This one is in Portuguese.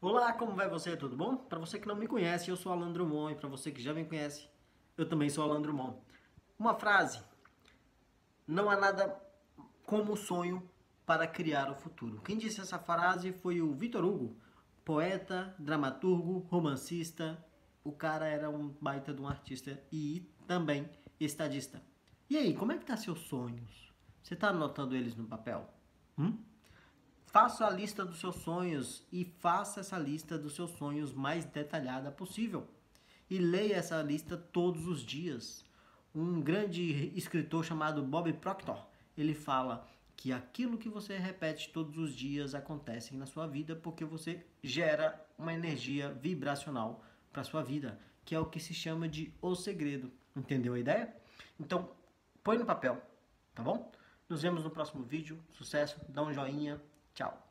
Olá, como vai você? Tudo bom? Para você que não me conhece, eu sou Alan Drummond e para você que já me conhece, eu também sou Alan Drummond. Uma frase: Não há nada como o sonho para criar o futuro. Quem disse essa frase foi o Vitor Hugo, poeta, dramaturgo, romancista. O cara era um baita de um artista e também estadista. E aí, como é que tá seus sonhos? Você está anotando eles no papel? Hum? Faça a lista dos seus sonhos e faça essa lista dos seus sonhos mais detalhada possível. E leia essa lista todos os dias. Um grande escritor chamado Bob Proctor, ele fala que aquilo que você repete todos os dias acontece na sua vida porque você gera uma energia vibracional para sua vida, que é o que se chama de o segredo. Entendeu a ideia? Então, põe no papel, tá bom? Nos vemos no próximo vídeo. Sucesso, dá um joinha, Tchau.